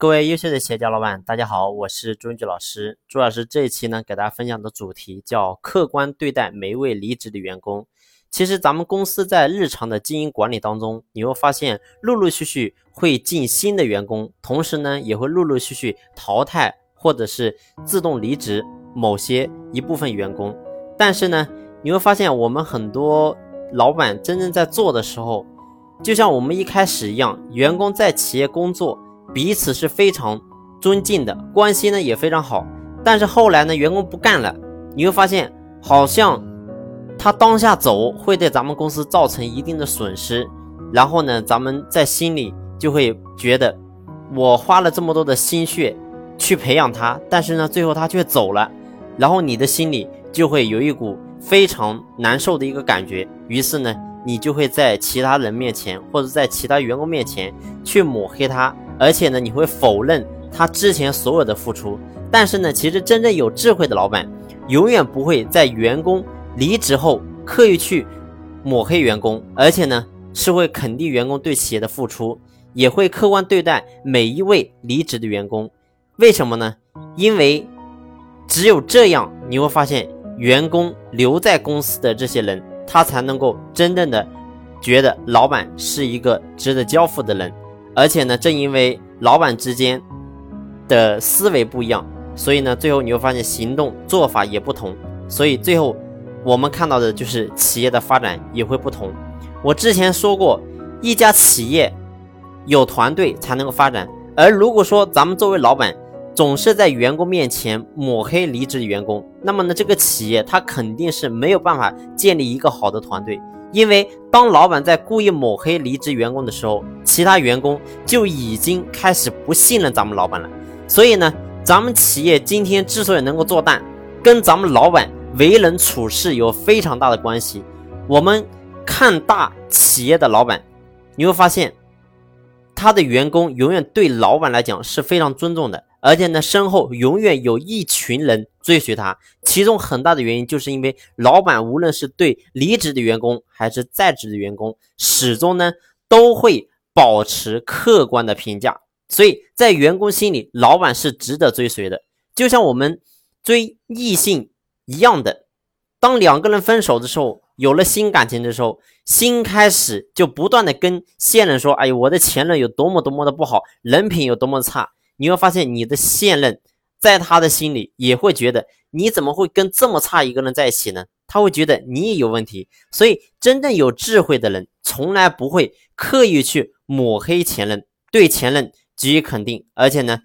各位优秀的企业家老板，大家好，我是朱文菊老师。朱老师这一期呢，给大家分享的主题叫客观对待每一位离职的员工。其实咱们公司在日常的经营管理当中，你会发现陆陆续续会进新的员工，同时呢，也会陆陆续续淘汰或者是自动离职某些一部分员工。但是呢，你会发现我们很多老板真正在做的时候，就像我们一开始一样，员工在企业工作。彼此是非常尊敬的，关系呢也非常好。但是后来呢，员工不干了，你会发现好像他当下走会对咱们公司造成一定的损失。然后呢，咱们在心里就会觉得，我花了这么多的心血去培养他，但是呢，最后他却走了。然后你的心里就会有一股非常难受的一个感觉。于是呢，你就会在其他人面前或者在其他员工面前去抹黑他。而且呢，你会否认他之前所有的付出，但是呢，其实真正有智慧的老板，永远不会在员工离职后刻意去抹黑员工，而且呢，是会肯定员工对企业的付出，也会客观对待每一位离职的员工。为什么呢？因为只有这样，你会发现员工留在公司的这些人，他才能够真正的觉得老板是一个值得交付的人。而且呢，正因为老板之间的思维不一样，所以呢，最后你会发现行动做法也不同，所以最后我们看到的就是企业的发展也会不同。我之前说过，一家企业有团队才能够发展，而如果说咱们作为老板总是在员工面前抹黑离职员工，那么呢，这个企业它肯定是没有办法建立一个好的团队。因为当老板在故意抹黑离职员工的时候，其他员工就已经开始不信任咱们老板了。所以呢，咱们企业今天之所以能够做大，跟咱们老板为人处事有非常大的关系。我们看大企业的老板，你会发现，他的员工永远对老板来讲是非常尊重的。而且呢，身后永远有一群人追随他，其中很大的原因就是因为老板无论是对离职的员工还是在职的员工，始终呢都会保持客观的评价，所以在员工心里，老板是值得追随的，就像我们追异性一样的。当两个人分手的时候，有了新感情的时候，新开始就不断的跟现任说：“哎呦，我的前任有多么多么的不好，人品有多么差。”你会发现，你的现任在他的心里也会觉得，你怎么会跟这么差一个人在一起呢？他会觉得你也有问题。所以，真正有智慧的人，从来不会刻意去抹黑前任，对前任给予肯定，而且呢，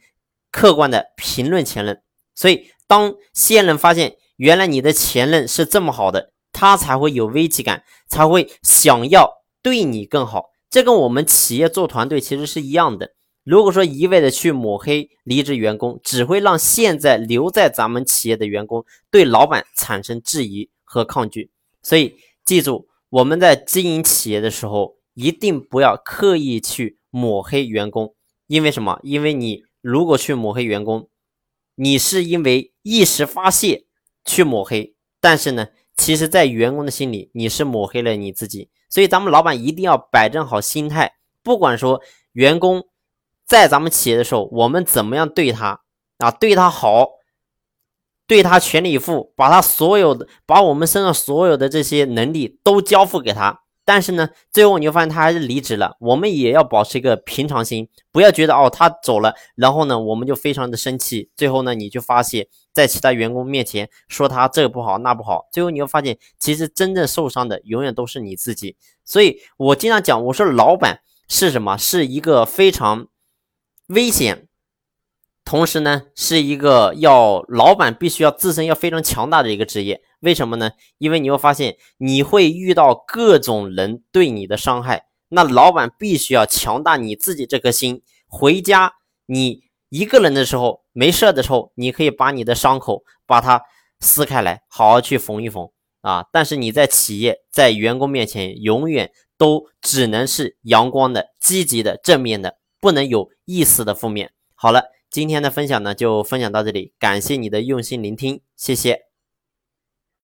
客观的评论前任。所以，当现任发现原来你的前任是这么好的，他才会有危机感，才会想要对你更好。这跟我们企业做团队其实是一样的。如果说一味的去抹黑离职员工，只会让现在留在咱们企业的员工对老板产生质疑和抗拒。所以记住，我们在经营企业的时候，一定不要刻意去抹黑员工。因为什么？因为你如果去抹黑员工，你是因为一时发泄去抹黑，但是呢，其实在员工的心里，你是抹黑了你自己。所以咱们老板一定要摆正好心态，不管说员工。在咱们企业的时候，我们怎么样对他啊？对他好，对他全力以赴，把他所有的，把我们身上所有的这些能力都交付给他。但是呢，最后你会发现他还是离职了。我们也要保持一个平常心，不要觉得哦他走了，然后呢我们就非常的生气。最后呢你就发泄在其他员工面前说他这不好那不好。最后你会发现，其实真正受伤的永远都是你自己。所以我经常讲，我说老板是什么？是一个非常。危险，同时呢，是一个要老板必须要自身要非常强大的一个职业。为什么呢？因为你会发现你会遇到各种人对你的伤害，那老板必须要强大你自己这颗心。回家你一个人的时候，没事的时候，你可以把你的伤口把它撕开来，好好去缝一缝啊。但是你在企业，在员工面前，永远都只能是阳光的、积极的、正面的。不能有一丝的负面。好了，今天的分享呢就分享到这里，感谢你的用心聆听，谢谢。